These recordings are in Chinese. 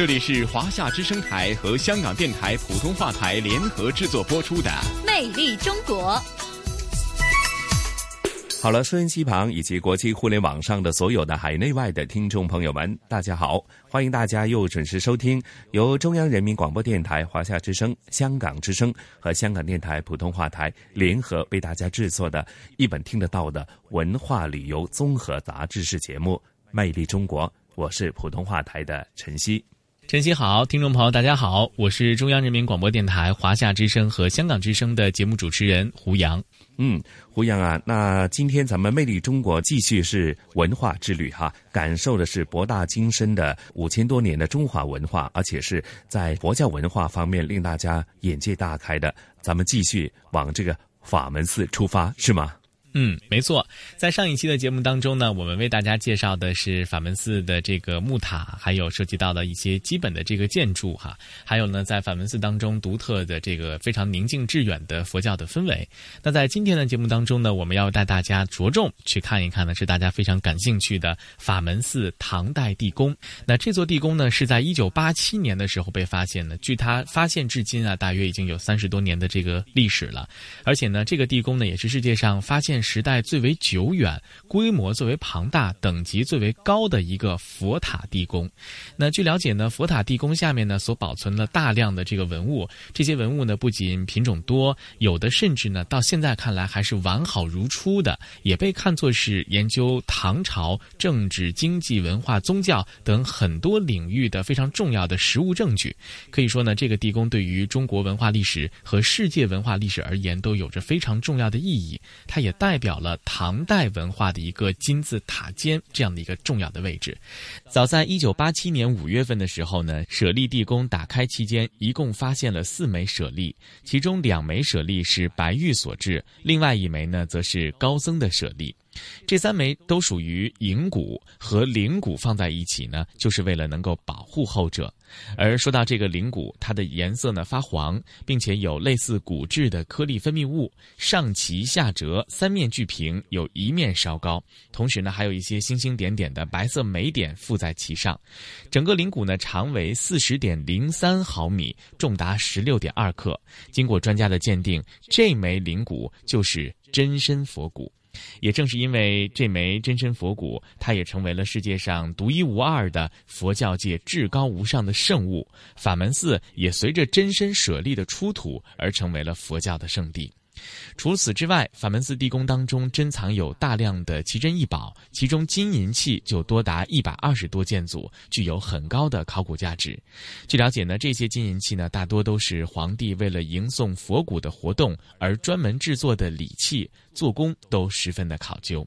这里是华夏之声台和香港电台普通话台联合制作播出的《魅力中国》。好了，收音机旁以及国际互联网上的所有的海内外的听众朋友们，大家好！欢迎大家又准时收听由中央人民广播电台、华夏之声、香港之声和香港电台普通话台联合为大家制作的一本听得到的文化旅游综合杂志式节目《魅力中国》。我是普通话台的晨曦。晨曦好，听众朋友大家好，我是中央人民广播电台华夏之声和香港之声的节目主持人胡杨。嗯，胡杨啊，那今天咱们魅力中国继续是文化之旅哈，感受的是博大精深的五千多年的中华文化，而且是在佛教文化方面令大家眼界大开的。咱们继续往这个法门寺出发，是吗？嗯，没错，在上一期的节目当中呢，我们为大家介绍的是法门寺的这个木塔，还有涉及到的一些基本的这个建筑哈，还有呢，在法门寺当中独特的这个非常宁静致远的佛教的氛围。那在今天的节目当中呢，我们要带大家着重去看一看呢，是大家非常感兴趣的法门寺唐代地宫。那这座地宫呢，是在一九八七年的时候被发现的，据它发现至今啊，大约已经有三十多年的这个历史了。而且呢，这个地宫呢，也是世界上发现。时代最为久远、规模最为庞大、等级最为高的一个佛塔地宫。那据了解呢，佛塔地宫下面呢所保存了大量的这个文物，这些文物呢不仅品种多，有的甚至呢到现在看来还是完好如初的，也被看作是研究唐朝政治、经济、文化、宗教等很多领域的非常重要的实物证据。可以说呢，这个地宫对于中国文化历史和世界文化历史而言都有着非常重要的意义。它也带代表了唐代文化的一个金字塔尖这样的一个重要的位置。早在一九八七年五月份的时候呢，舍利地宫打开期间，一共发现了四枚舍利，其中两枚舍利是白玉所制，另外一枚呢则是高僧的舍利。这三枚都属于银骨，和灵骨放在一起呢，就是为了能够保护后者。而说到这个灵骨，它的颜色呢发黄，并且有类似骨质的颗粒分泌物，上齐下折，三面俱平，有一面稍高，同时呢还有一些星星点点的白色霉点附在其上。整个灵骨呢长为四十点零三毫米，重达十六点二克。经过专家的鉴定，这枚灵骨就是真身佛骨。也正是因为这枚真身佛骨，它也成为了世界上独一无二的佛教界至高无上的圣物。法门寺也随着真身舍利的出土而成为了佛教的圣地。除此之外，法门寺地宫当中珍藏有大量的奇珍异宝，其中金银器就多达一百二十多件组，具有很高的考古价值。据了解呢，这些金银器呢，大多都是皇帝为了迎送佛骨的活动而专门制作的礼器，做工都十分的考究。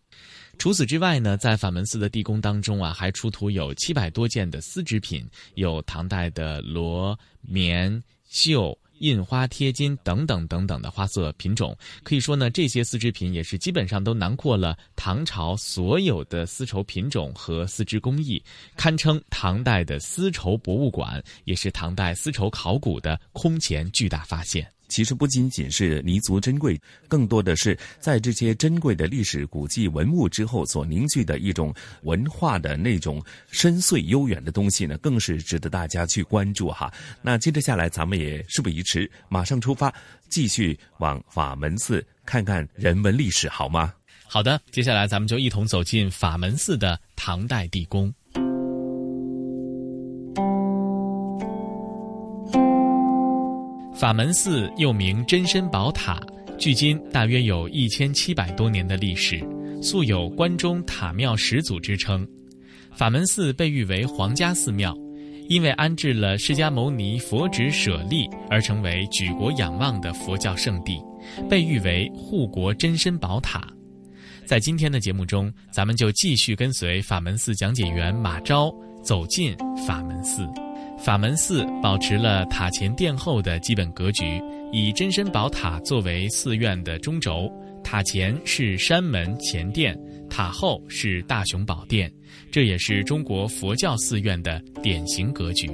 除此之外呢，在法门寺的地宫当中啊，还出土有七百多件的丝织品，有唐代的罗、棉、绣。印花贴金等等等等的花色品种，可以说呢，这些丝织品也是基本上都囊括了唐朝所有的丝绸品种和丝织工艺，堪称唐代的丝绸博物馆，也是唐代丝绸考古的空前巨大发现。其实不仅仅是弥足珍贵，更多的是在这些珍贵的历史古迹文物之后所凝聚的一种文化的那种深邃悠远的东西呢，更是值得大家去关注哈。那接着下来，咱们也事不宜迟，马上出发，继续往法门寺看看人文历史，好吗？好的，接下来咱们就一同走进法门寺的唐代地宫。法门寺又名真身宝塔，距今大约有一千七百多年的历史，素有关中塔庙始祖之称。法门寺被誉为皇家寺庙，因为安置了释迦牟尼佛指舍利而成为举国仰望的佛教圣地，被誉为护国真身宝塔。在今天的节目中，咱们就继续跟随法门寺讲解员马昭走进法门寺。法门寺保持了塔前殿后的基本格局，以真身宝塔作为寺院的中轴，塔前是山门前殿，塔后是大雄宝殿，这也是中国佛教寺院的典型格局。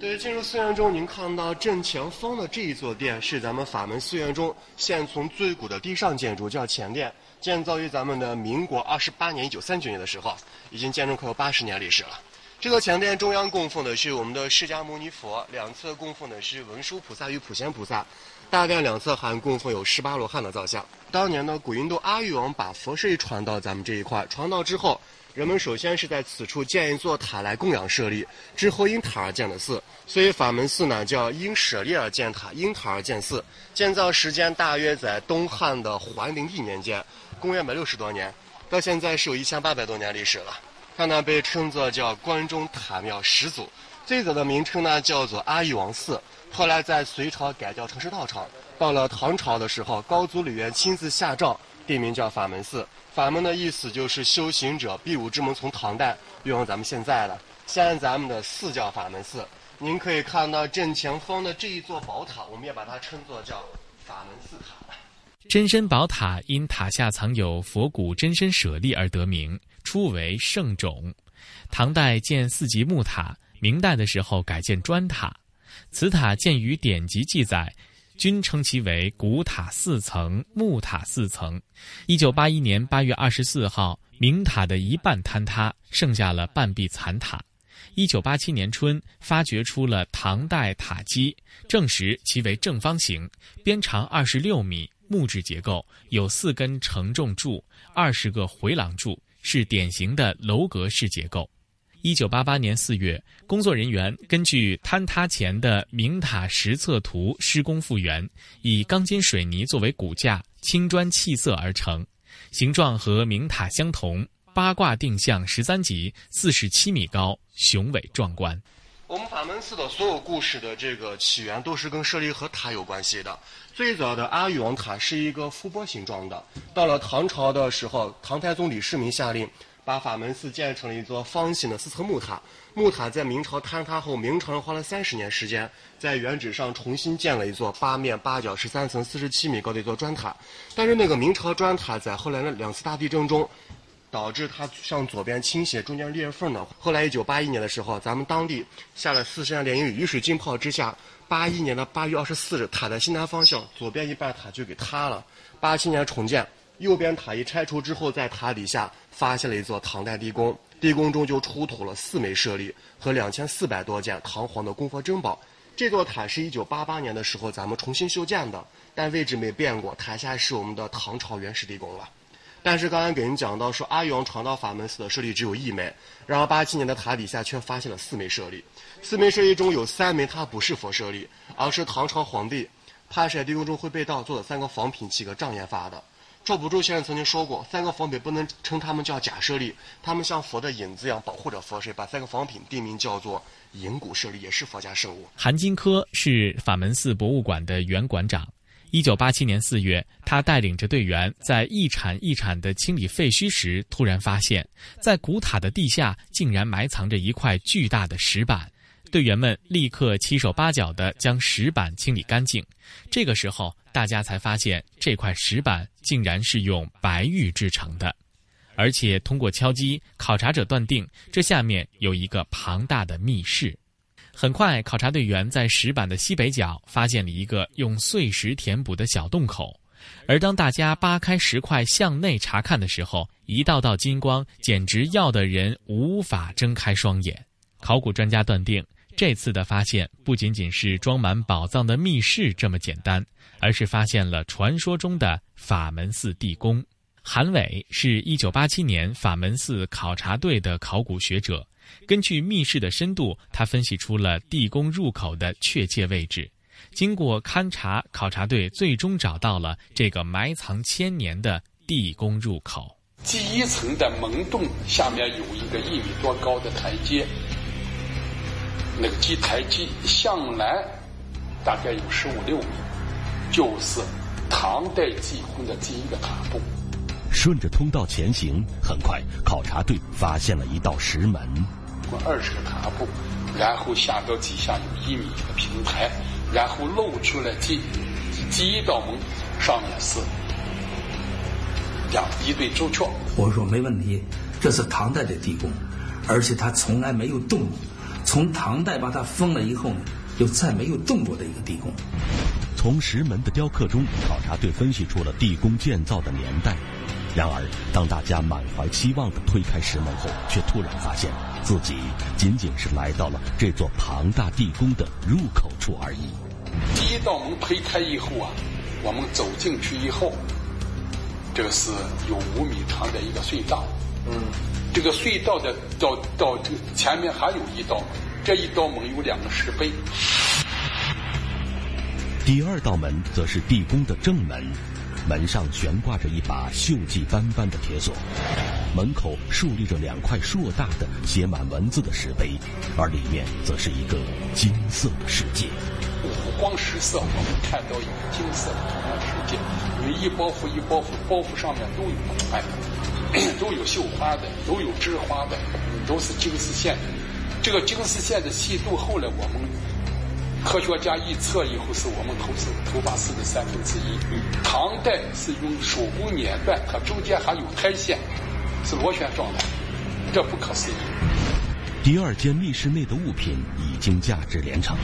对，进入寺院中，您看到正前方的这一座殿是咱们法门寺院中现存最古的地上建筑，叫前殿，建造于咱们的民国二十八年（一九三九年）的时候，已经建筑快有八十年历史了。这座前殿中央供奉的是我们的释迦牟尼佛，两侧供奉的是文殊菩萨与普贤菩萨，大殿两侧还供奉有十八罗汉的造像。当年呢，古印度阿育王把佛舍利传到咱们这一块，传到之后，人们首先是在此处建一座塔来供养舍利，之后因塔而建的寺，所以法门寺呢叫因舍利而建塔，因塔而建寺。建造时间大约在东汉的桓灵帝年间，公元百六十多年，到现在是有一千八百多年历史了。它呢被称作叫关中塔庙始祖，最早的名称呢叫做阿育王寺，后来在隋朝改叫城市道场，到了唐朝的时候，高祖李渊亲自下诏，定名叫法门寺。法门的意思就是修行者必武之门，从唐代用到咱们现在了。现在咱们的寺叫法门寺，您可以看到正前方的这一座宝塔，我们也把它称作叫法门寺塔。真身宝塔因塔下藏有佛骨真身舍利而得名，初为圣冢。唐代建四级木塔，明代的时候改建砖塔。此塔建于典籍记载，均称其为古塔四层、木塔四层。一九八一年八月二十四号，明塔的一半坍塌，剩下了半壁残塔。一九八七年春，发掘出了唐代塔基，证实其为正方形，边长二十六米。木质结构有四根承重柱，二十个回廊柱，是典型的楼阁式结构。一九八八年四月，工作人员根据坍塌前的明塔实测图施工复原，以钢筋水泥作为骨架，青砖砌色而成，形状和明塔相同，八卦定向十三级，四十七米高，雄伟壮观。我们法门寺的所有故事的这个起源都是跟舍利和塔有关系的。最早的阿育王塔是一个覆钵形状的，到了唐朝的时候，唐太宗李世民下令把法门寺建成了一座方形的四层木塔。木塔在明朝坍塌后，明朝人花了三十年时间，在原址上重新建了一座八面八角十三层、四十七米高的一座砖塔。但是那个明朝砖塔在后来的两次大地震中。导致它向左边倾斜，中间裂缝呢。后来一九八一年的时候，咱们当地下了四十年连阴雨，水浸泡之下，八一年的八月二十四日，塔的西南方向，左边一半塔就给塌了。八七年重建，右边塔一拆除之后，在塔底下发现了一座唐代地宫，地宫中就出土了四枚舍利和两千四百多件唐皇的供佛珍宝。这座塔是一九八八年的时候咱们重新修建的，但位置没变过，塔下是我们的唐朝原始地宫了。但是刚才给您讲到说，阿育王传到法门寺的舍利只有一枚，然而八七年的塔底下却发现了四枚舍利，四枚舍利中有三枚它不是佛舍利，而是唐朝皇帝派设地宫中会被盗做的三个仿品，几个障眼法的。赵朴初先生曾经说过，三个仿品不能称他们叫假舍利，他们像佛的影子一样保护着佛舍，把三个仿品定名叫做银骨舍利，也是佛家圣物。韩金科是法门寺博物馆的原馆长。一九八七年四月，他带领着队员在一铲一铲地清理废墟时，突然发现，在古塔的地下竟然埋藏着一块巨大的石板。队员们立刻七手八脚地将石板清理干净。这个时候，大家才发现这块石板竟然是用白玉制成的，而且通过敲击，考察者断定这下面有一个庞大的密室。很快，考察队员在石板的西北角发现了一个用碎石填补的小洞口，而当大家扒开石块向内查看的时候，一道道金光简直耀得人无法睁开双眼。考古专家断定，这次的发现不仅仅是装满宝藏的密室这么简单，而是发现了传说中的法门寺地宫。韩伟是一九八七年法门寺考察队的考古学者。根据密室的深度，他分析出了地宫入口的确切位置。经过勘察，考察队最终找到了这个埋藏千年的地宫入口。第一层的门洞下面有一个一米多高的台阶，那个基台基向南大概有十五六米，就是唐代祭宫的第一个塔步。顺着通道前行，很快考察队发现了一道石门。过二十个踏步，然后下到底下有一米的平台，然后露出来第第一道门上面是两一对朱雀。我说没问题，这是唐代的地宫，而且它从来没有动过。从唐代把它封了以后呢，就再没有动过的一个地宫。从石门的雕刻中，考察队分析出了地宫建造的年代。然而，当大家满怀期望地推开石门后，却突然发现自己仅仅是来到了这座庞大地宫的入口处而已。第一道门推开以后啊，我们走进去以后，这个是有五米长的一个隧道。嗯，这个隧道的到到这前面还有一道门，这一道门有两个石碑。第二道门则是地宫的正门。门上悬挂着一把锈迹斑斑的铁锁，门口竖立着两块硕大的写满文字的石碑，而里面则是一个金色的世界。五光十色，我们看到一个金色的图案世界，因为一包袱一包袱，包袱上面都有图案，都有绣花的，都有织花的，都是金丝线。这个金丝线的细度，后来我们。科学家一测以后，是我们头四头发丝的三分之一。唐代是用手工捻断，它中间还有胎线，是螺旋状的，这不可思议。第二间密室内的物品已经价值连城，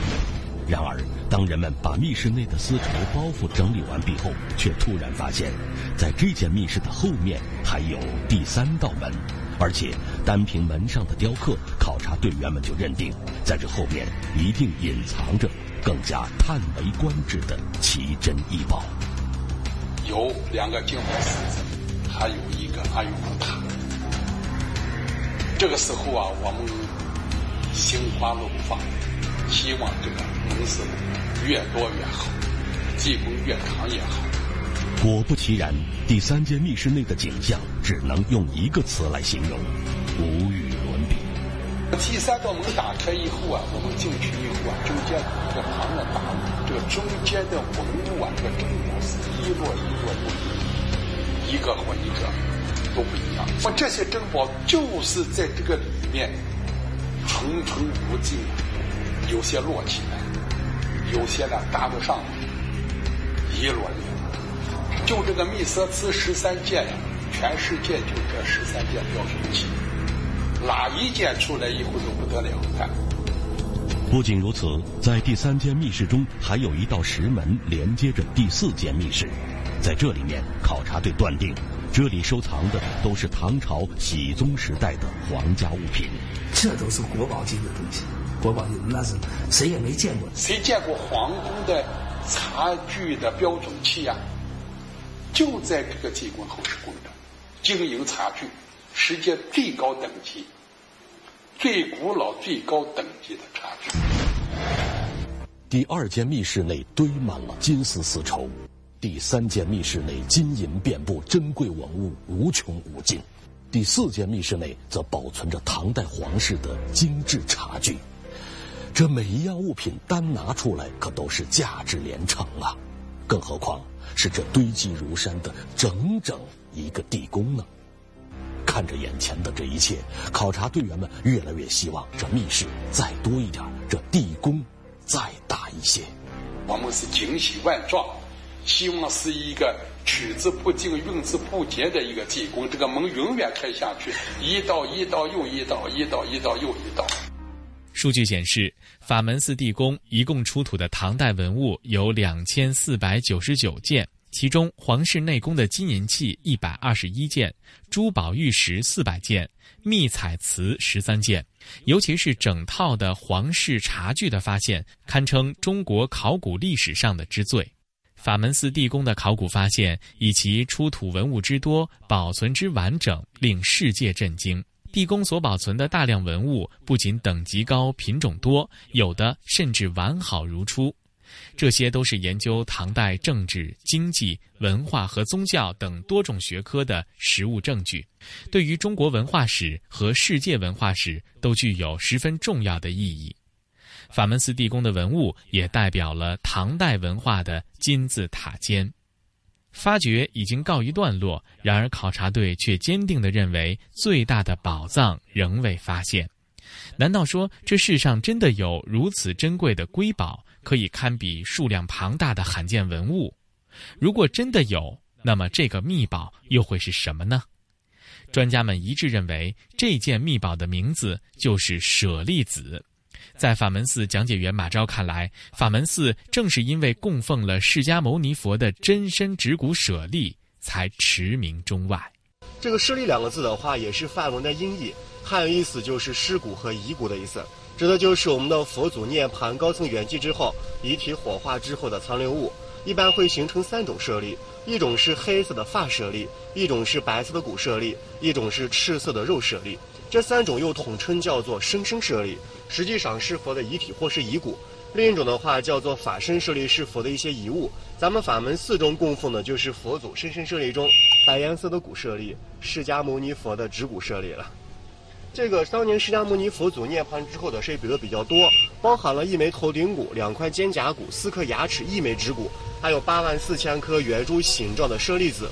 然而当人们把密室内的丝绸包袱整理完毕后，却突然发现，在这间密室的后面还有第三道门。而且，单凭门上的雕刻，考察队员们就认定，在这后面一定隐藏着更加叹为观止的奇珍异宝。有两个金黄狮子，还有一个阿育王塔。这个时候啊，我们心花怒放，希望这个门市越多越好，技工越长越好。果不其然，第三间密室内的景象只能用一个词来形容：无与伦比。第三道门打开以后啊，我们进去以后啊，中间有一个庞然大物，这个中间的文物啊，这个珍宝是一摞一摞的，一个和一个都不一样。我这些珍宝就是在这个里面重重无尽，有些摞起来，有些呢搭不上，一摞一摞。就这个密色瓷十三件，全世界就这十三件标准器，哪一件出来以后都不得了。看，不仅如此，在第三间密室中还有一道石门连接着第四间密室，在这里面，考察队断定这里收藏的都是唐朝熹宗时代的皇家物品，这都是国宝级的东西，国宝级那是谁也没见过，谁见过皇宫的茶具的标准器呀？就在这个济公后世宫的经营茶具，世界最高等级、最古老、最高等级的茶具。第二间密室内堆满了金丝丝绸，第三间密室内金银遍布，珍贵文物无穷无尽。第四间密室内则保存着唐代皇室的精致茶具，这每一样物品单拿出来可都是价值连城啊！更何况。是这堆积如山的整整一个地宫呢？看着眼前的这一切，考察队员们越来越希望这密室再多一点，这地宫再大一些。我们是惊喜万状，希望是一个取之不尽、用之不竭的一个地宫。这个门永远开下去，一道一道又一道，一道一道又一道。数据显示，法门寺地宫一共出土的唐代文物有两千四百九十九件，其中皇室内宫的金银器一百二十一件，珠宝玉石四百件，秘彩瓷十三件。尤其是整套的皇室茶具的发现，堪称中国考古历史上的之最。法门寺地宫的考古发现以其出土文物之多、保存之完整，令世界震惊。地宫所保存的大量文物不仅等级高、品种多，有的甚至完好如初。这些都是研究唐代政治、经济、文化和宗教等多种学科的实物证据，对于中国文化史和世界文化史都具有十分重要的意义。法门寺地宫的文物也代表了唐代文化的金字塔尖。发掘已经告一段落，然而考察队却坚定地认为，最大的宝藏仍未发现。难道说这世上真的有如此珍贵的瑰宝，可以堪比数量庞大的罕见文物？如果真的有，那么这个秘宝又会是什么呢？专家们一致认为，这件秘宝的名字就是舍利子。在法门寺讲解员马昭看来，法门寺正是因为供奉了释迦牟尼佛的真身指骨舍利，才驰名中外。这个“舍利”两个字的话，也是梵文的音译，汉语意思就是尸骨和遗骨的意思，指的就是我们的佛祖涅槃高层圆寂之后，遗体火化之后的残留物。一般会形成三种舍利，一种是黑色的发舍利，一种是白色的骨舍利，一种是赤色的肉舍利。这三种又统称叫做生生舍利，实际上是佛的遗体或是遗骨。另一种的话叫做法身舍利，是佛的一些遗物。咱们法门寺中供奉的就是佛祖生生舍利中白颜色的骨舍利，释迦牟尼佛的指骨舍利了。这个当年释迦牟尼佛祖涅槃之后的舍利比较多，包含了一枚头顶骨、两块肩胛骨、四颗牙齿、一枚指骨。还有八万四千颗圆珠形状的舍利子，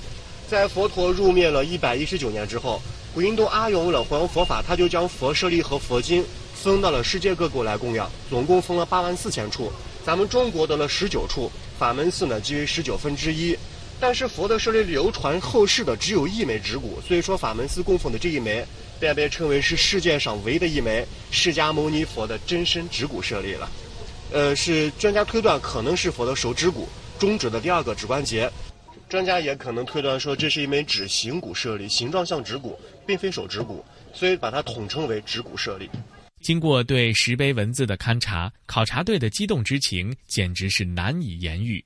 在佛陀入灭了一百一十九年之后，古印度阿勇为了弘扬佛法，他就将佛舍利和佛经分到了世界各国来供养，总共分了八万四千处。咱们中国得了十九处，法门寺呢即为十九分之一。但是佛的舍利流传后世的只有一枚指骨，所以说法门寺供奉的这一枚便被称为是世界上唯一的一枚释迦牟尼佛的真身指骨舍利了。呃，是专家推断可能是佛的手指骨。中指的第二个指关节，专家也可能推断说这是一枚指形骨舍利，形状像指骨，并非手指骨，所以把它统称为指骨舍利。经过对石碑文字的勘察，考察队的激动之情简直是难以言喻。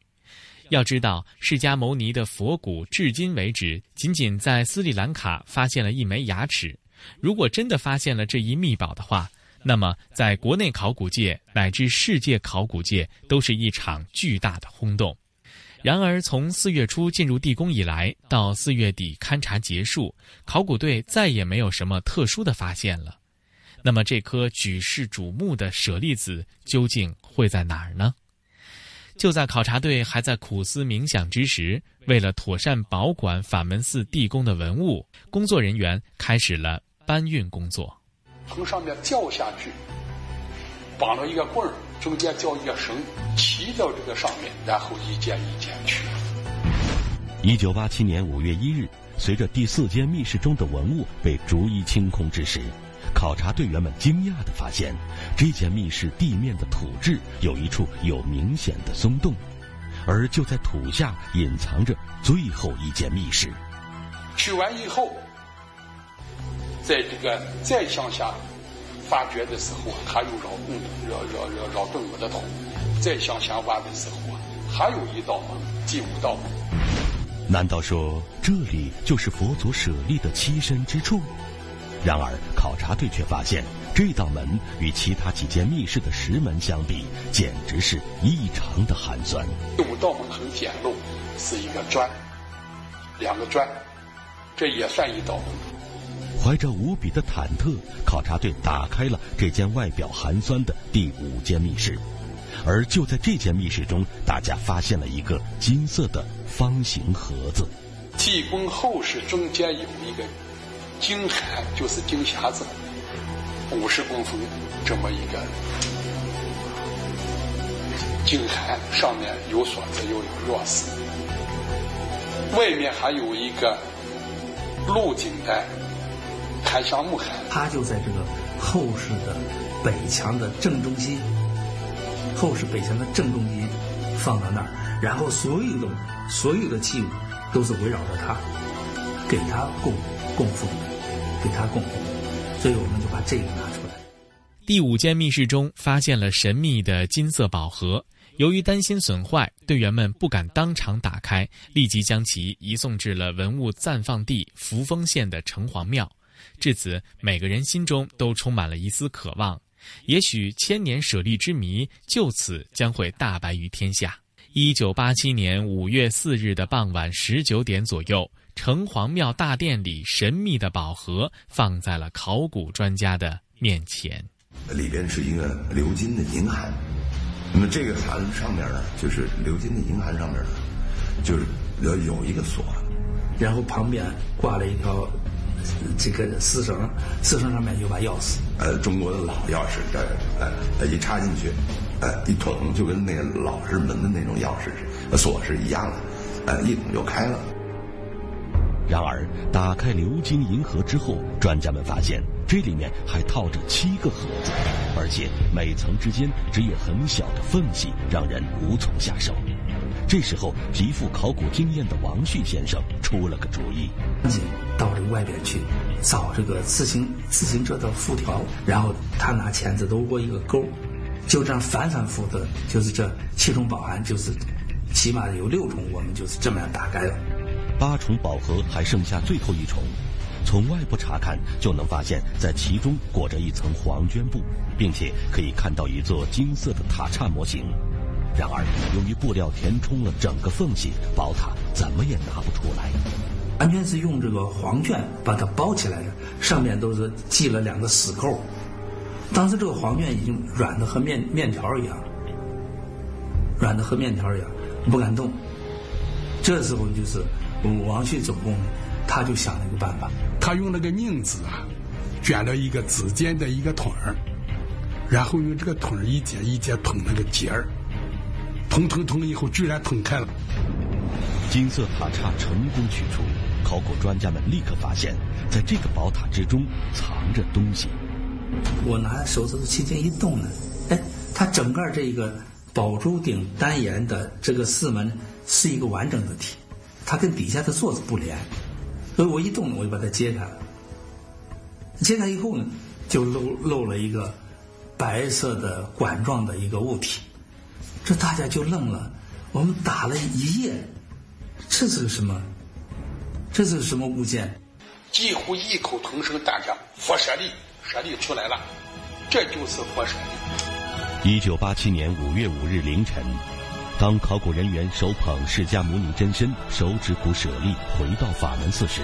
要知道，释迦牟尼的佛骨至今为止，仅仅在斯里兰卡发现了一枚牙齿。如果真的发现了这一秘宝的话，那么在国内考古界乃至世界考古界，都是一场巨大的轰动。然而，从四月初进入地宫以来，到四月底勘察结束，考古队再也没有什么特殊的发现了。那么，这颗举世瞩目的舍利子究竟会在哪儿呢？就在考察队还在苦思冥想之时，为了妥善保管法门寺地宫的文物，工作人员开始了搬运工作。从上面掉下去，绑了一个棍儿。中间吊一个绳，骑到这个上面，然后一件一件取。一九八七年五月一日，随着第四间密室中的文物被逐一清空之时，考察队员们惊讶地发现，这间密室地面的土质有一处有明显的松动，而就在土下隐藏着最后一间密室。取完以后，在这个再向下。发掘的时候，他又绕动绕绕绕绕动我的头；再向下挖的时候啊，还有一道门，第五道门。难道说这里就是佛祖舍利的栖身之处？然而，考察队却发现，这道门与其他几间密室的石门相比，简直是异常的寒酸。第五道门很简陋，是一个砖，两个砖，这也算一道门。怀着无比的忐忑，考察队打开了这间外表寒酸的第五间密室。而就在这间密室中，大家发现了一个金色的方形盒子。地宫后室中间有一个金函，就是金匣子，五十公分这么一个金函，上面有锁子，又有钥匙，外面还有一个鹿颈带。檀香木函，它就在这个后室的北墙的正中心，后室北墙的正中心放到那儿，然后所有的所有的器物都是围绕着它，给它供供奉，给它供奉，所以我们就把这个拿出来。第五间密室中发现了神秘的金色宝盒，由于担心损坏，队员们不敢当场打开，立即将其移送至了文物暂放地扶风县的城隍庙。至此，每个人心中都充满了一丝渴望，也许千年舍利之谜就此将会大白于天下。一九八七年五月四日的傍晚十九点左右，城隍庙大殿里神秘的宝盒放在了考古专家的面前。里边是一个鎏金的银函，那么这个函上面呢，就是鎏金的银函上面呢，就是有有一个锁，然后旁边挂了一条。这个丝绳，丝绳上面有把钥匙。呃，中国的老钥匙，这呃一插进去，呃一捅就跟那个老式门的那种钥匙锁是一样的，呃一捅就开了。然而，打开鎏金银盒之后，专家们发现这里面还套着七个盒子，而且每层之间只有很小的缝隙，让人无从下手。这时候，极富考古经验的王旭先生出了个主意：到这个外边去找这个自行自行车的辐条，然后他拿钳子搂过一个钩，就这样反反复复的，就是这七重宝函，就是起码有六重，我们就是这么样打开了。八重宝盒还剩下最后一重，从外部查看就能发现，在其中裹着一层黄绢布，并且可以看到一座金色的塔刹模型。然而，由于布料填充了整个缝隙，宝塔怎么也拿不出来。完全是用这个黄绢把它包起来的，上面都是系了两个死扣。当时这个黄绢已经软的和面面条一样，软的和面条一样，不敢动。这时候就是王旭总工，他就想了一个办法，他用那个拧子啊，卷了一个指尖的一个筒儿，然后用这个筒儿一节一节捅那个结儿。捅捅捅以后，居然捅开了。金色塔刹成功取出，考古专家们立刻发现，在这个宝塔之中藏着东西。我拿手指头轻轻一动呢，哎，它整个这个宝珠顶单檐的这个四门是一个完整的体，它跟底下的座子不连，所以我一动呢，我就把它揭开了。揭开以后呢，就露露了一个白色的管状的一个物体。这大家就愣了，我们打了一夜，这是个什么？这是个什么物件？几乎异口同声大叫：“佛舍利，舍利出来了！”这就是佛舍利。一九八七年五月五日凌晨，当考古人员手捧释迦牟尼真身、手指骨舍利回到法门寺时，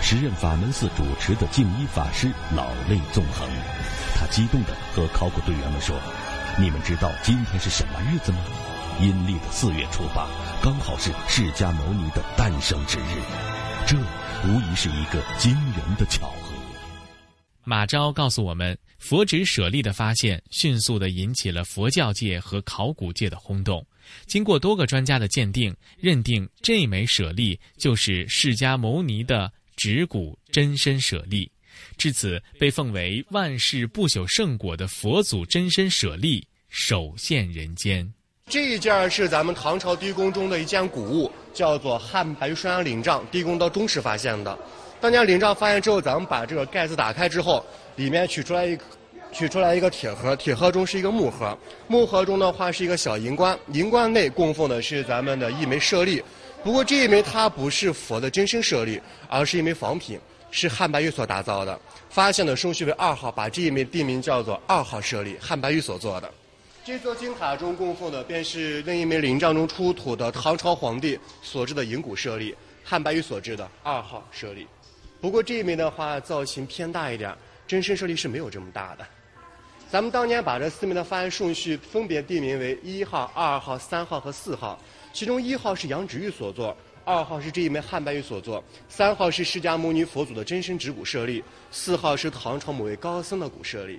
时任法门寺主持的净一法师老泪纵横，他激动地和考古队员们说。你们知道今天是什么日子吗？阴历的四月初八，刚好是释迦牟尼的诞生之日。这无疑是一个惊人的巧合。马昭告诉我们，佛指舍利的发现迅速地引起了佛教界和考古界的轰动。经过多个专家的鉴定，认定这枚舍利就是释迦牟尼的指骨真身舍利。至此，被奉为万世不朽圣果的佛祖真身舍利首现人间。这一件是咱们唐朝地宫中的一件古物，叫做汉白玉双阳灵杖，地宫的中室发现的。当年灵杖发现之后，咱们把这个盖子打开之后，里面取出来一取出来一个铁盒，铁盒中是一个木盒，木盒中的话是一个小银棺，银棺内供奉的是咱们的一枚舍利。不过这一枚它不是佛的真身舍利，而是一枚仿品。是汉白玉所打造的，发现的顺序为二号，把这一枚地名叫做二号舍利，汉白玉所做的。这座金塔中供奉的便是另一枚灵杖中出土的唐朝皇帝所制的银骨舍利，汉白玉所制的二号舍利。不过这一枚的话造型偏大一点，真身舍利是没有这么大的。咱们当年把这四枚的发现顺序分别地名为一号、二号、三号和四号，其中一号是杨直玉所做。二号是这一枚汉白玉所做，三号是释迦牟尼佛祖的真身指骨舍利，四号是唐朝某位高僧的骨舍利。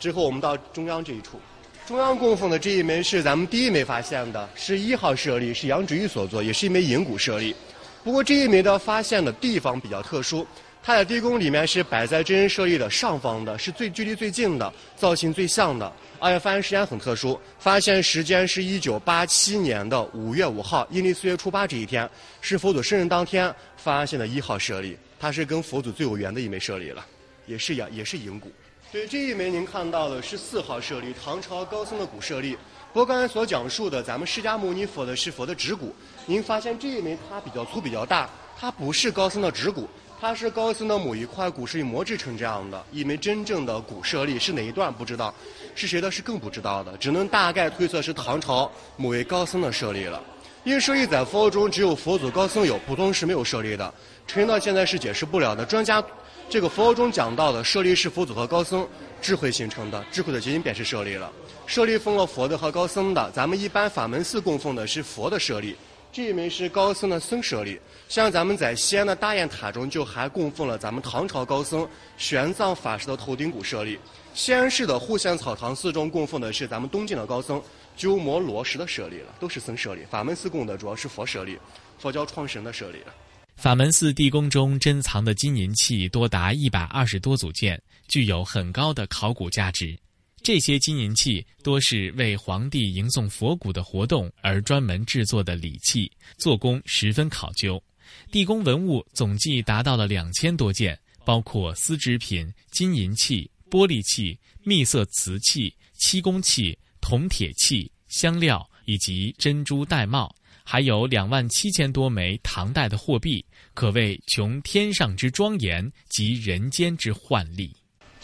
之后我们到中央这一处，中央供奉的这一枚是咱们第一枚发现的，是一号舍利，是杨直玉所做，也是一枚银骨舍利。不过这一枚的发现的地方比较特殊。它在地宫里面是摆在真人舍利的上方的，是最距离最近的，造型最像的，而且发现时间很特殊，发现时间是一九八七年的五月五号，阴历四月初八这一天，是佛祖生日当天发现的一号舍利，它是跟佛祖最有缘的一枚舍利了，也是呀，也是银骨。对这一枚您看到的是四号舍利，唐朝高僧的骨舍利。不过刚才所讲述的，咱们释迦牟尼佛的是佛的指骨，您发现这一枚它比较粗比较大，它不是高僧的指骨。它是高僧的某一块骨舍利磨制成这样的，一枚真正的骨舍利是哪一段不知道，是谁的是更不知道的，只能大概推测是唐朝某位高僧的舍利了。因为舍利在佛中只有佛祖高僧有，普通是没有舍利的，陈到现在是解释不了的。专家，这个佛中讲到的舍利是佛祖和高僧智慧形成的，智慧的结晶便是舍利了。舍利分了佛的和高僧的，咱们一般法门寺供奉的是佛的舍利。这一枚是高僧的僧舍利，像咱们在西安的大雁塔中就还供奉了咱们唐朝高僧玄奘法师的头顶骨舍利。西安市的户县草堂寺中供奉的是咱们东晋的高僧鸠摩罗什的舍利了，都是僧舍利。法门寺供的主要是佛舍利，佛教创神的舍利了。法门寺地宫中珍藏的金银器多达一百二十多组件，具有很高的考古价值。这些金银器多是为皇帝迎送佛骨的活动而专门制作的礼器，做工十分考究。地宫文物总计达到了两千多件，包括丝织品、金银器、玻璃器、秘色瓷器、漆工器、铜铁器、香料以及珍珠玳瑁，还有两万七千多枚唐代的货币，可谓穷天上之庄严，及人间之幻丽。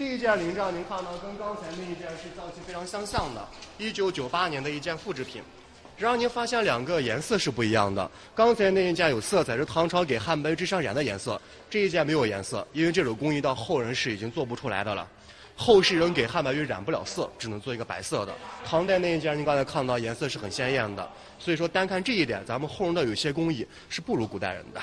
这一件灵杖您看到跟刚才那一件是造型非常相像的，一九九八年的一件复制品。然后您发现两个颜色是不一样的，刚才那一件有色彩，是唐朝给汉白之上染的颜色，这一件没有颜色，因为这种工艺到后人是已经做不出来的了。后世人给汉白玉染不了色，只能做一个白色的。唐代那一件您刚才看到颜色是很鲜艳的，所以说单看这一点，咱们后人的有些工艺是不如古代人的。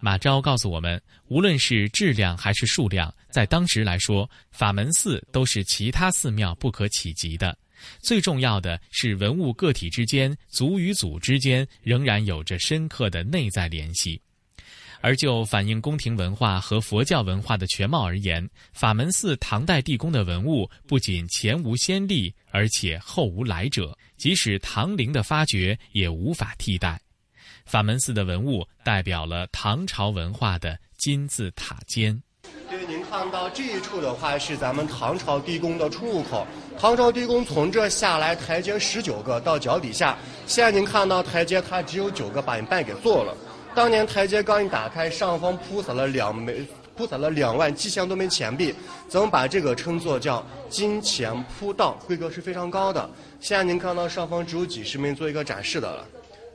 马昭告诉我们，无论是质量还是数量，在当时来说，法门寺都是其他寺庙不可企及的。最重要的是，文物个体之间、族与族之间仍然有着深刻的内在联系。而就反映宫廷文化和佛教文化的全貌而言，法门寺唐代地宫的文物不仅前无先例，而且后无来者，即使唐陵的发掘也无法替代。法门寺的文物代表了唐朝文化的金字塔尖。对，您看到这一处的话是咱们唐朝地宫的出入口。唐朝地宫从这下来台阶十九个到脚底下，现在您看到台阶它只有九个，把半给做了。当年台阶刚一打开，上方铺洒了两枚，铺洒了两万七千多枚钱币，咱们把这个称作叫金钱铺道，规格是非常高的。现在您看到上方只有几十枚做一个展示的了。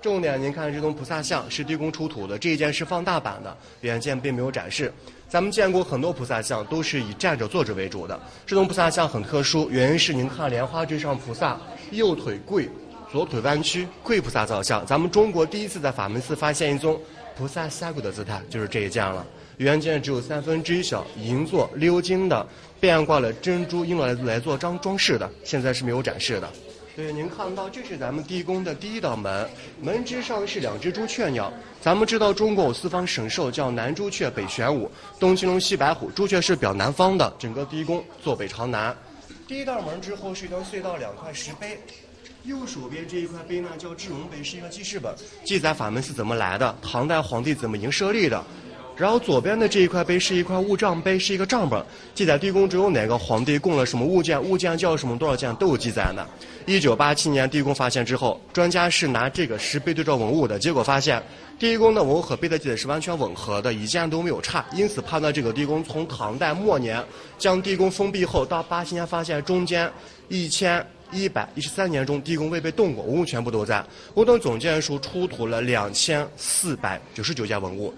重点，您看这尊菩萨像是地宫出土的，这一件是放大版的，原件并没有展示。咱们见过很多菩萨像，都是以站着坐着为主的。这尊菩萨像很特殊，原因是您看莲花之上菩萨右腿跪，左腿弯曲，跪菩萨造像。咱们中国第一次在法门寺发现一宗菩萨下跪的姿态，就是这一件了。原件只有三分之一小，银座鎏金的，变挂了珍珠璎珞来来做装装饰的，现在是没有展示的。对，您看到这是咱们地宫的第一道门，门之上是两只朱雀鸟。咱们知道中国有四方神兽，叫南朱雀、北玄武、东青龙、西白虎。朱雀是表南方的，整个地宫坐北朝南。第一道门之后是一段隧道，两块石碑。右手边这一块碑呢叫智龙碑，是一个记事本，记载法门寺怎么来的，唐代皇帝怎么迎设立的。然后左边的这一块碑是一块物账碑，是一个账本，记载地宫中有哪个皇帝供了什么物件，物件叫什么，多少件都有记载的。一九八七年地宫发现之后，专家是拿这个石碑对照文物的，结果发现地宫的文物和碑的记载是完全吻合的，一件都没有差，因此判断这个地宫从唐代末年将地宫封闭后到八七年发现中间一千一百一十三年中地宫未被动过，文物全部都在。我等总件数出土了两千四百九十九件文物。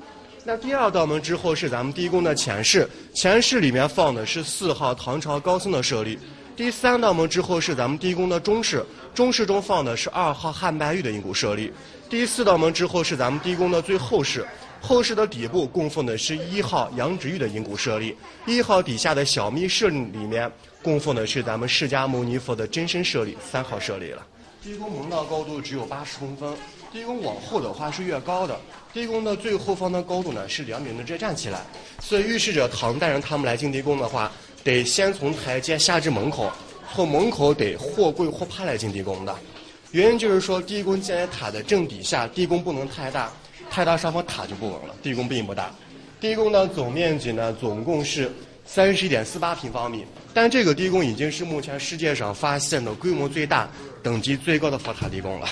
那第二道门之后是咱们地宫的前室，前室里面放的是四号唐朝高僧的舍利。第三道门之后是咱们地宫的中室，中室中放的是二号汉白玉的银骨舍利。第四道门之后是咱们地宫的最后室，后室的底部供奉的是一号羊脂玉的银骨舍利。一号底下的小密舍利里面供奉的是咱们释迦牟尼佛的真身舍利，三号舍利了。地宫门道高度只有八十公分。地宫往后的话是越高的，地宫的最后方的高度呢是两米能直接站起来，所以预示着唐代人他们来进地宫的话，得先从台阶下至门口，从门口得或跪或趴来进地宫的。原因就是说，地宫建在塔的正底下，地宫不能太大，太大上方塔就不稳了。地宫并不大，地宫的总面积呢总共是三十一点四八平方米，但这个地宫已经是目前世界上发现的规模最大、等级最高的佛塔地宫了。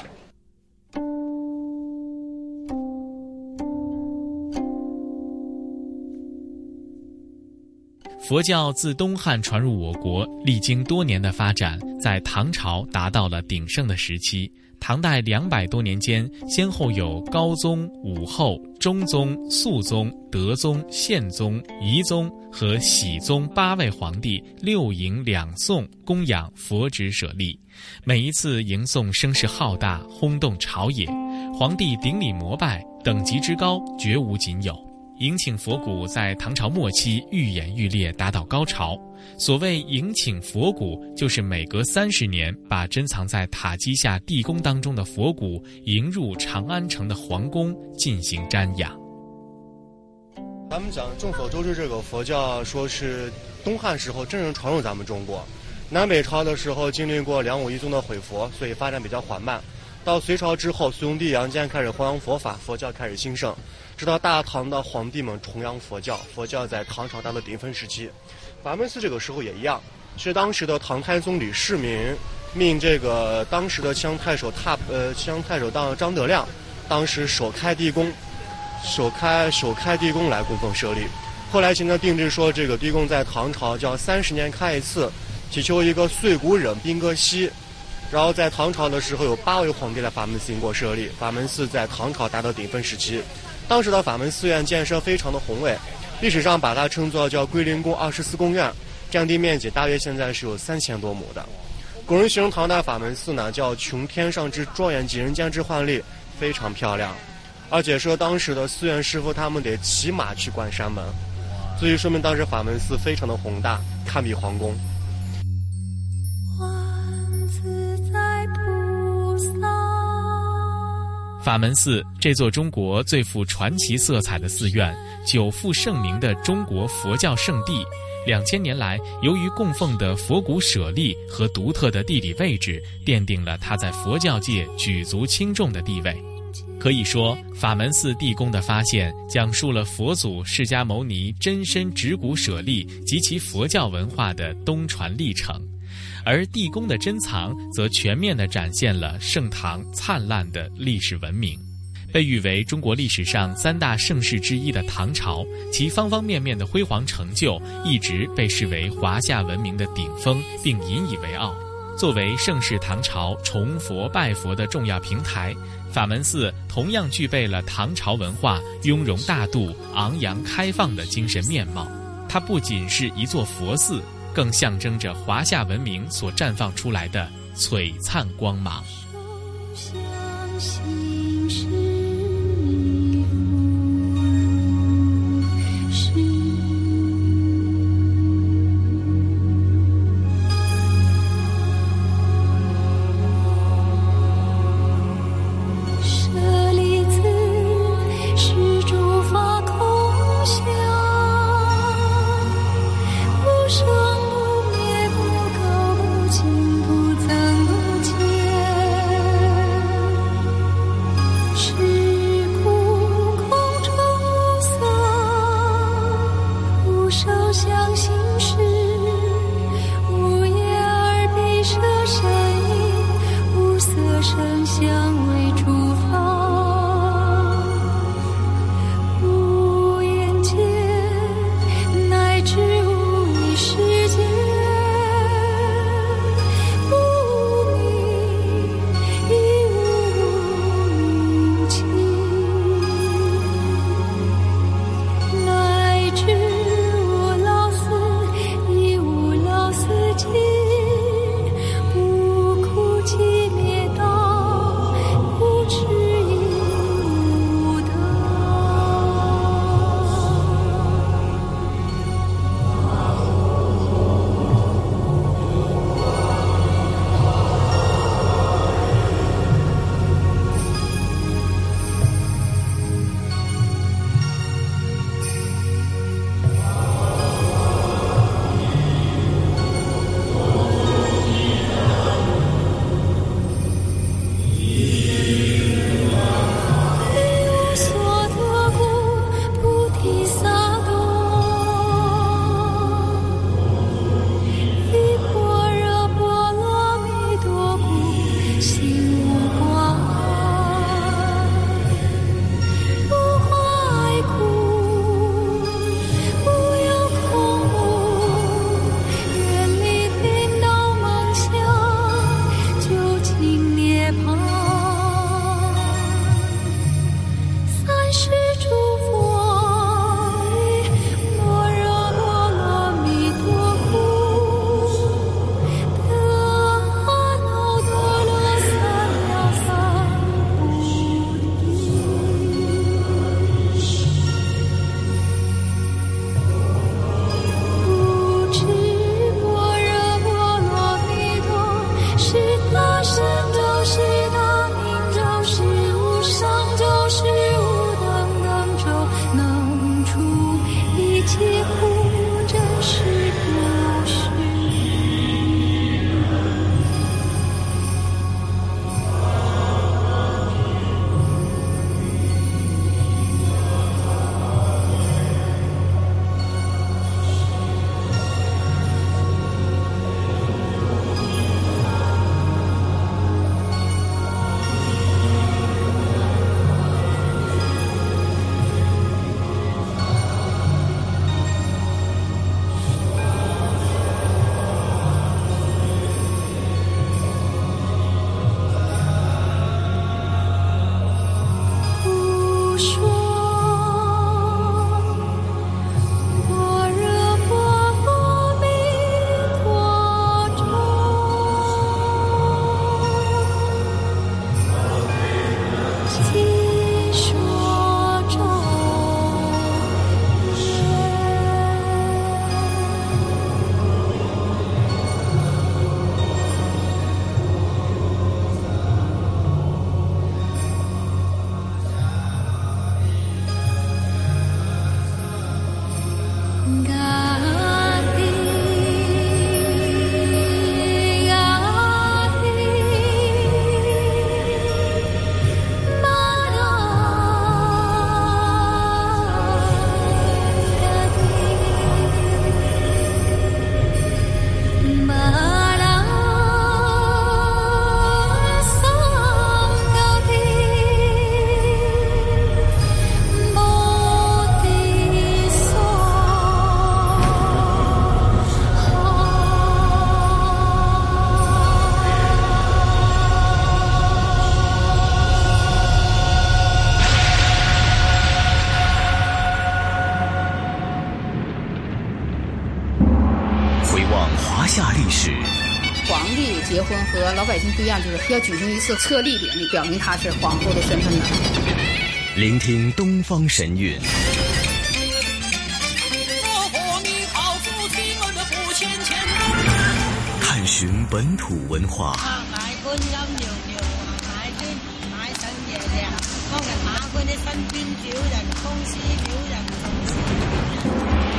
佛教自东汉传入我国，历经多年的发展，在唐朝达到了鼎盛的时期。唐代两百多年间，先后有高宗、武后、中宗、肃宗、德宗、宪宗、仪宗和喜宗八位皇帝六迎两送，供养佛指舍利。每一次迎送声势浩大，轰动朝野。皇帝顶礼膜拜，等级之高绝无仅有。迎请佛骨在唐朝末期愈演愈烈，达到高潮。所谓迎请佛骨，就是每隔三十年把珍藏在塔基下地宫当中的佛骨迎入长安城的皇宫进行瞻仰。咱们讲众所周知，这个佛教说是东汉时候真正传入咱们中国，南北朝的时候经历过梁武一宗的毁佛，所以发展比较缓慢。到隋朝之后，隋炀帝杨坚开始弘扬佛法，佛教开始兴盛。直到大唐的皇帝们崇扬佛教，佛教在唐朝达到顶峰时期。法门寺这个时候也一样，是当时的唐太宗李世民命这个当时的羌太守踏呃羌太守当张德亮，当时首开地宫，首开首开地宫来供奉舍利。后来形成定制说，这个地宫在唐朝叫三十年开一次，祈求一个岁古忍兵戈息。然后在唐朝的时候，有八位皇帝来法门寺经过设立，法门寺在唐朝达到顶峰时期。当时的法门寺院建设非常的宏伟，历史上把它称作叫龟林宫二十四宫院，占地面积大约现在是有三千多亩的。古人形容唐代法门寺呢，叫穷天上之状元，几人间之幻丽，非常漂亮。而且说当时的寺院师傅他们得骑马去关山门，所以说明当时法门寺非常的宏大，堪比皇宫。法门寺这座中国最富传奇色彩的寺院，久负盛名的中国佛教圣地，两千年来，由于供奉的佛骨舍利和独特的地理位置，奠定了它在佛教界举足轻重的地位。可以说，法门寺地宫的发现，讲述了佛祖释迦牟尼真身指骨舍利及其佛教文化的东传历程。而地宫的珍藏，则全面地展现了盛唐灿烂的历史文明。被誉为中国历史上三大盛世之一的唐朝，其方方面面的辉煌成就，一直被视为华夏文明的顶峰，并引以为傲。作为盛世唐朝崇佛拜佛的重要平台，法门寺同样具备了唐朝文化雍容大度、昂扬开放的精神面貌。它不仅是一座佛寺。更象征着华夏文明所绽放出来的璀璨光芒。要举行一次册立典礼，表明他是皇后的身份的。聆听东方神韵。探寻本土文化。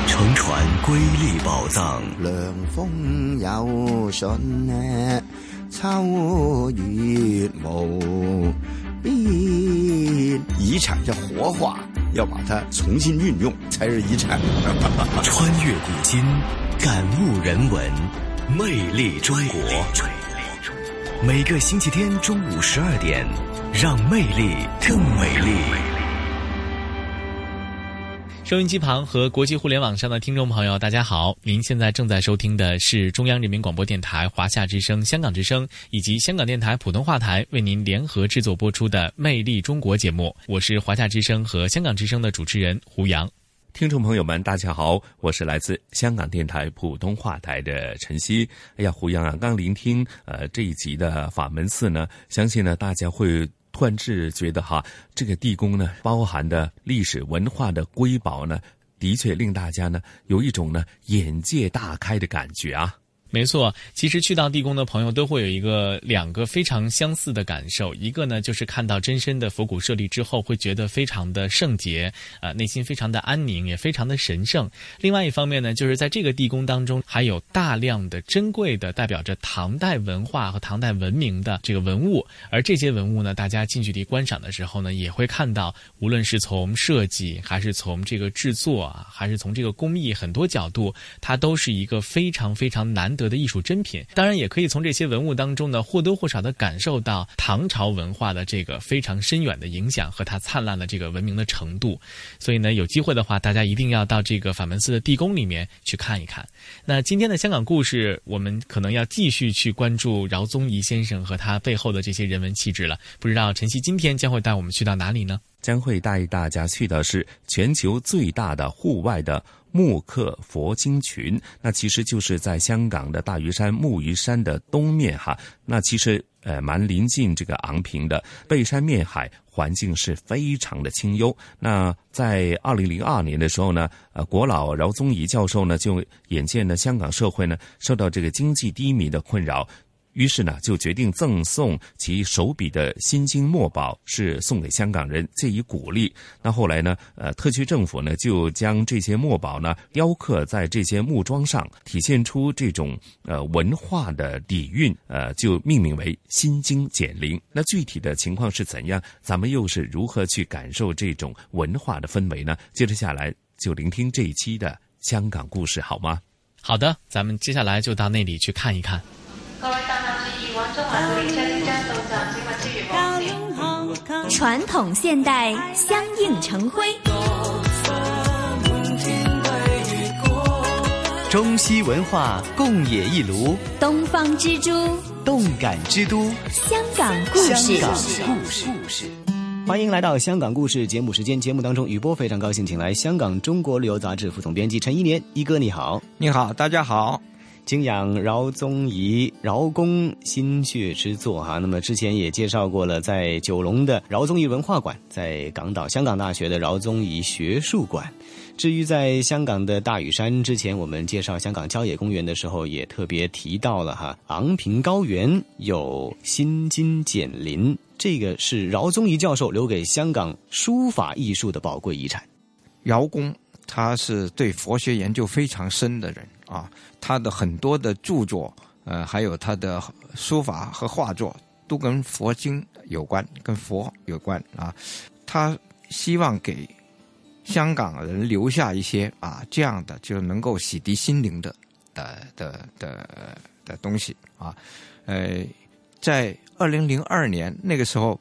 乘船瑰丽宝藏。凉风有信呢，秋月无边。遗产要活化，要把它重新运用，才是遗产。穿越古今，感悟人文，魅力中国。每个星期天中午十二点，让魅力更美丽。收音机旁和国际互联网上的听众朋友，大家好！您现在正在收听的是中央人民广播电台华夏之声、香港之声以及香港电台普通话台为您联合制作播出的《魅力中国》节目。我是华夏之声和香港之声的主持人胡杨。听众朋友们，大家好，我是来自香港电台普通话台的陈曦。哎呀，胡杨啊，刚聆听呃这一集的法门寺呢，相信呢大家会。突然是觉得哈，这个地宫呢，包含的历史文化的瑰宝呢，的确令大家呢有一种呢眼界大开的感觉啊。没错，其实去到地宫的朋友都会有一个两个非常相似的感受，一个呢就是看到真身的佛骨舍利之后，会觉得非常的圣洁，啊，内心非常的安宁，也非常的神圣。另外一方面呢，就是在这个地宫当中，还有大量的珍贵的代表着唐代文化和唐代文明的这个文物，而这些文物呢，大家近距离观赏的时候呢，也会看到，无论是从设计，还是从这个制作啊，还是从这个工艺很多角度，它都是一个非常非常难得。的艺术珍品，当然也可以从这些文物当中呢，或多或少的感受到唐朝文化的这个非常深远的影响和它灿烂的这个文明的程度。所以呢，有机会的话，大家一定要到这个法门寺的地宫里面去看一看。那今天的香港故事，我们可能要继续去关注饶宗颐先生和他背后的这些人文气质了。不知道晨曦今天将会带我们去到哪里呢？将会带大家去的是全球最大的户外的。木刻佛经群，那其实就是在香港的大屿山木鱼山的东面哈。那其实呃蛮临近这个昂坪的，背山面海，环境是非常的清幽。那在二零零二年的时候呢，呃，国老饶宗颐教授呢就眼见呢香港社会呢受到这个经济低迷的困扰。于是呢，就决定赠送其手笔的《心经》墨宝，是送给香港人，借以鼓励。那后来呢，呃，特区政府呢，就将这些墨宝呢雕刻在这些木桩上，体现出这种呃文化的底蕴，呃，就命名为《心经简灵》。那具体的情况是怎样？咱们又是如何去感受这种文化的氛围呢？接着下来就聆听这一期的香港故事，好吗？好的，咱们接下来就到那里去看一看。传统现代相映成辉，中西文化共冶一炉，东方之珠，动感之都，香港故事。故事，欢迎来到香港故事节目时间。节目当中，雨波非常高兴，请来香港中国旅游杂志副总编辑陈一年。一哥，你好，你好，大家好。敬仰饶宗颐，饶公心血之作哈。那么之前也介绍过了，在九龙的饶宗颐文化馆，在港岛香港大学的饶宗颐学术馆。至于在香港的大屿山，之前我们介绍香港郊野公园的时候，也特别提到了哈，昂坪高原有心经简林，这个是饶宗颐教授留给香港书法艺术的宝贵遗产。饶公他是对佛学研究非常深的人。啊，他的很多的著作，呃，还有他的书法和画作，都跟佛经有关，跟佛有关啊。他希望给香港人留下一些啊这样的，就能够洗涤心灵的的的的的东西啊。呃，在二零零二年那个时候，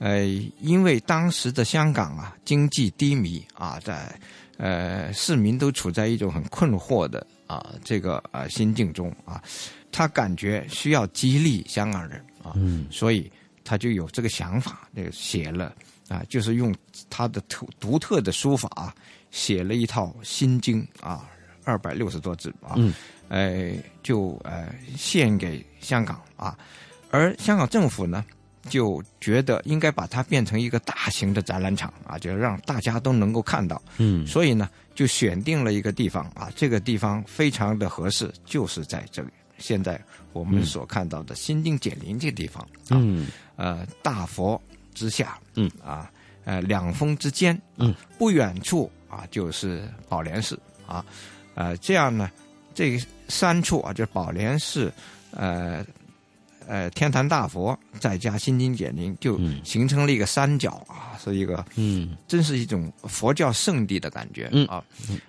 呃，因为当时的香港啊经济低迷啊，在呃市民都处在一种很困惑的。啊，这个啊心境中啊，他感觉需要激励香港人啊，所以他就有这个想法，那个写了啊，就是用他的特独特的书法写了一套心经啊，二百六十多字啊，呃，就呃献给香港啊，而香港政府呢。就觉得应该把它变成一个大型的展览场啊，就让大家都能够看到。嗯，所以呢，就选定了一个地方啊，这个地方非常的合适，就是在这里。现在我们所看到的新定简林这个地方，嗯，呃，大佛之下，嗯啊，呃，两峰之间，嗯，不远处啊就是宝莲寺啊，呃，这样呢，这三处啊，就是宝莲寺，呃。呃，天坛大佛再加心经简林，就形成了一个三角啊，是一个，嗯，真是一种佛教圣地的感觉，嗯。啊，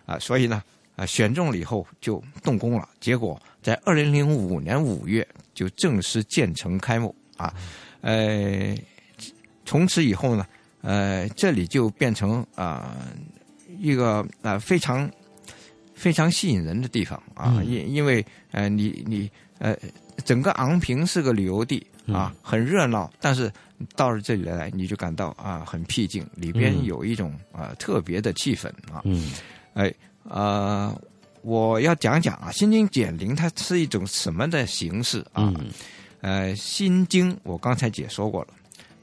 啊，所以呢，啊，选中了以后就动工了，结果在二零零五年五月就正式建成开幕啊，呃，从此以后呢，呃，这里就变成啊一个啊非常非常吸引人的地方啊，因因为呃，你你呃。整个昂坪是个旅游地啊，很热闹。但是到了这里来，你就感到啊很僻静，里边有一种啊特别的气氛啊。嗯，哎呃，我要讲讲啊，心经简林它是一种什么的形式啊？呃，心经我刚才解说过了，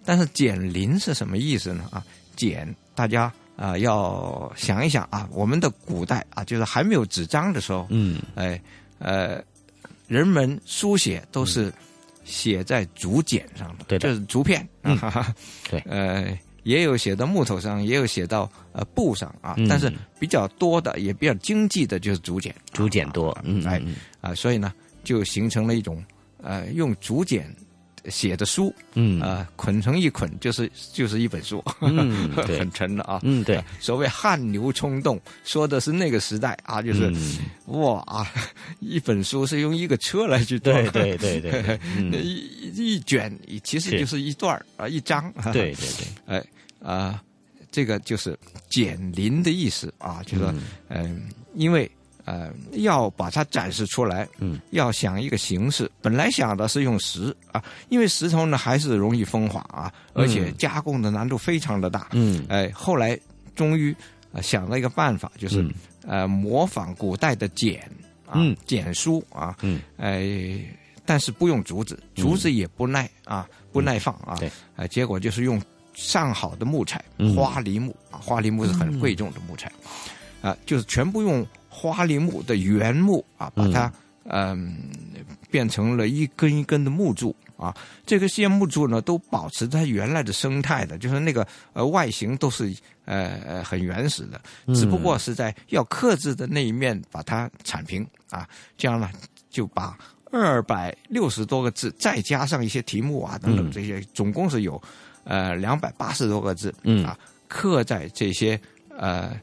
但是简林是什么意思呢？啊，简大家啊要想一想啊，我们的古代啊，就是还没有纸张的时候，嗯，哎呃。人们书写都是写在竹简上的，对就是竹片，嗯，对，呃，也有写到木头上，也有写到呃布上啊，但是比较多的，也比较经济的，就是竹简，竹简多，嗯，哎，啊，所以呢，就形成了一种呃用竹简。写的书，嗯。啊，捆成一捆就是就是一本书，嗯，很沉的啊，嗯，对，所谓汗流冲动，说的是那个时代啊，就是哇啊，一本书是用一个车来去装，对对对对，一一卷其实就是一段啊，一张，对对对，哎啊，这个就是减龄的意思啊，就说嗯，因为。呃，要把它展示出来，嗯，要想一个形式。本来想的是用石啊，因为石头呢还是容易风化啊，而且加工的难度非常的大，嗯，哎，后来终于想了一个办法，就是呃模仿古代的简啊，简书啊，嗯，哎，但是不用竹子，竹子也不耐啊，不耐放啊，对，哎，结果就是用上好的木材，花梨木啊，花梨木是很贵重的木材，啊，就是全部用。花梨木的原木啊，把它嗯变成了一根一根的木柱啊。这个些木柱呢，都保持它原来的生态的，就是那个呃外形都是呃呃很原始的，只不过是在要刻字的那一面把它铲平啊。这样呢，就把二百六十多个字，再加上一些题目啊等等这些，总共是有呃两百八十多个字啊，刻在这些呃。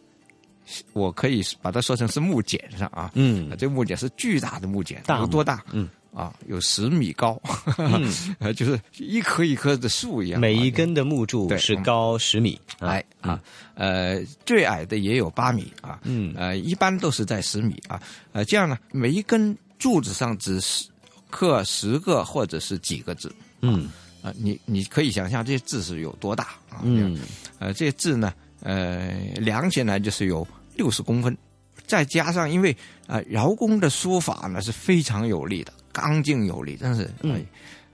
我可以把它说成是木简上啊，嗯，这木简是巨大的木简，有多大？嗯，啊，有十米高，呃，就是一棵一棵的树一样。每一根的木柱是高十米，哎啊，呃，最矮的也有八米啊，嗯，呃，一般都是在十米啊，呃，这样呢，每一根柱子上只是刻十个或者是几个字，嗯，啊，你你可以想象这些字是有多大啊？嗯，呃，这些字呢。呃，量起来就是有六十公分，再加上因为啊，饶公的书法呢是非常有力的，刚劲有力，但是，嗯，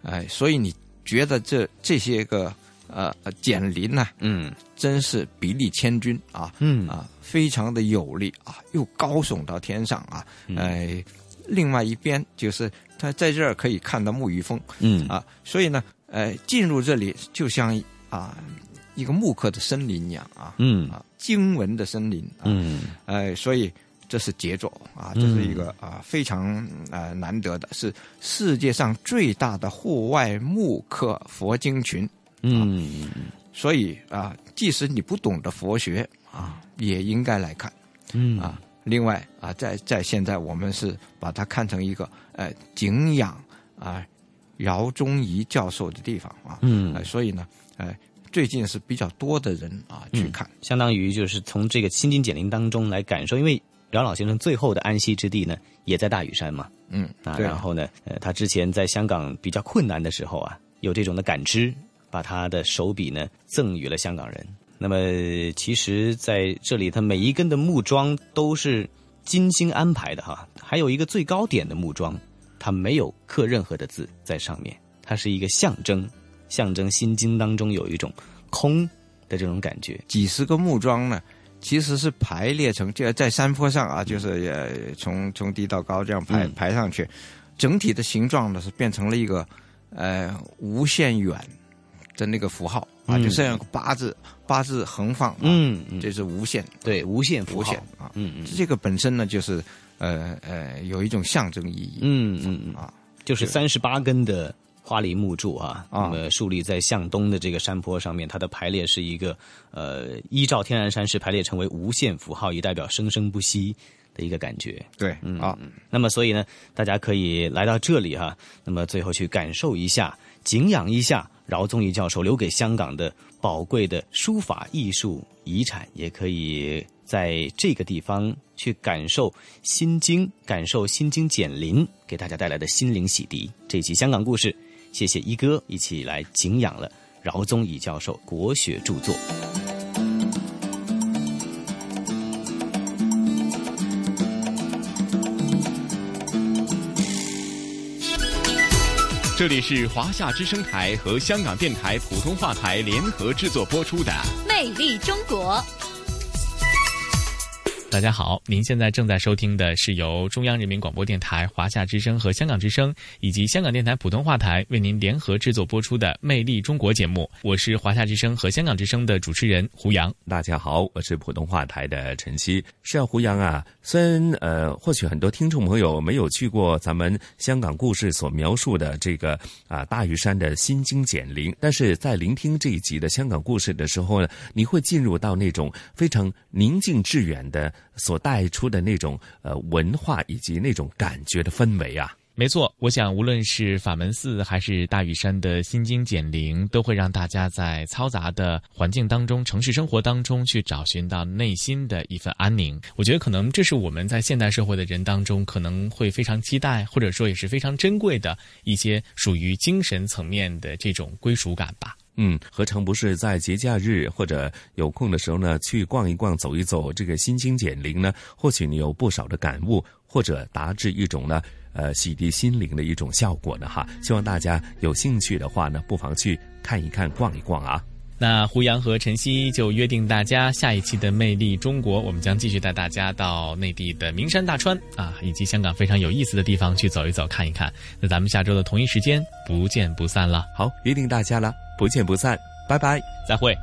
哎，所以你觉得这这些个呃简林呢，嗯，真是比例千钧啊，嗯。啊，非常的有力啊，又高耸到天上啊，哎，另外一边就是他在这儿可以看到沐浴峰，嗯。啊，所以呢，呃，进入这里就像啊。一个木刻的森林一样啊，嗯。啊，经文的森林，嗯，哎，所以这是杰作啊，这是一个啊非常呃难得的，是世界上最大的户外木刻佛经群，嗯，所以啊，即使你不懂得佛学啊，也应该来看，嗯。啊，另外啊，在在现在我们是把它看成一个呃景仰啊饶宗颐教授的地方啊，嗯，所以呢，哎。最近是比较多的人啊去看，相当于就是从这个心经简林当中来感受，因为饶老先生最后的安息之地呢也在大屿山嘛，嗯啊，然后呢，呃，他之前在香港比较困难的时候啊，有这种的感知，把他的手笔呢赠予了香港人。那么其实在这里，他每一根的木桩都是精心安排的哈。还有一个最高点的木桩，它没有刻任何的字在上面，它是一个象征，象征《心经》当中有一种空的这种感觉。几十个木桩呢，其实是排列成，就在山坡上啊，就是也从从低到高这样排、排上去，整体的形状呢是变成了一个呃无限远的那个符号啊，嗯。就这样八字八字横放、啊，嗯嗯。这是无限，对，无限符号。无限啊，嗯嗯，这个本身呢就是呃呃有一种象征意义，嗯嗯嗯。啊，就是三十八根的花梨木柱啊，啊那么竖立在向东的这个山坡上面，它的排列是一个呃，依照天然山势排列成为无限符号，以代表生生不息的一个感觉。对，嗯啊，那么所以呢，大家可以来到这里哈、那么最后去感受一下、敬仰一下饶宗颐教授留给香港的宝贵的书法艺术遗产，也可以在这个地方去感受《心经》，感受《心经减灵》给大家带来的心灵洗涤。这期香港故事，谢谢一哥一起来敬仰了饶宗颐教授国学著作。这里是华夏之声台和香港电台普通话台联合制作播出的《魅力中国》。大家好，您现在正在收听的是由中央人民广播电台、华夏之声和香港之声以及香港电台普通话台为您联合制作播出的《魅力中国》节目。我是华夏之声和香港之声的主持人胡杨。大家好，我是普通话台的陈曦。是啊，胡杨啊，虽然呃，或许很多听众朋友没有去过咱们香港故事所描述的这个啊大屿山的心经减灵，但是在聆听这一集的香港故事的时候呢，你会进入到那种非常宁静致远的所带出的那种呃文化以及那种感觉的氛围啊。没错，我想无论是法门寺还是大屿山的心经减灵，都会让大家在嘈杂的环境当中、城市生活当中去找寻到内心的一份安宁。我觉得可能这是我们在现代社会的人当中可能会非常期待，或者说也是非常珍贵的一些属于精神层面的这种归属感吧。嗯，何尝不是在节假日或者有空的时候呢，去逛一逛、走一走，这个心经减龄呢？或许你有不少的感悟，或者达至一种呢，呃，洗涤心灵的一种效果呢，哈。希望大家有兴趣的话呢，不妨去看一看、逛一逛啊。那胡杨和晨曦就约定大家，下一期的《魅力中国》，我们将继续带大家到内地的名山大川啊，以及香港非常有意思的地方去走一走、看一看。那咱们下周的同一时间不见不散了。好，约定大家了，不见不散，拜拜，再会。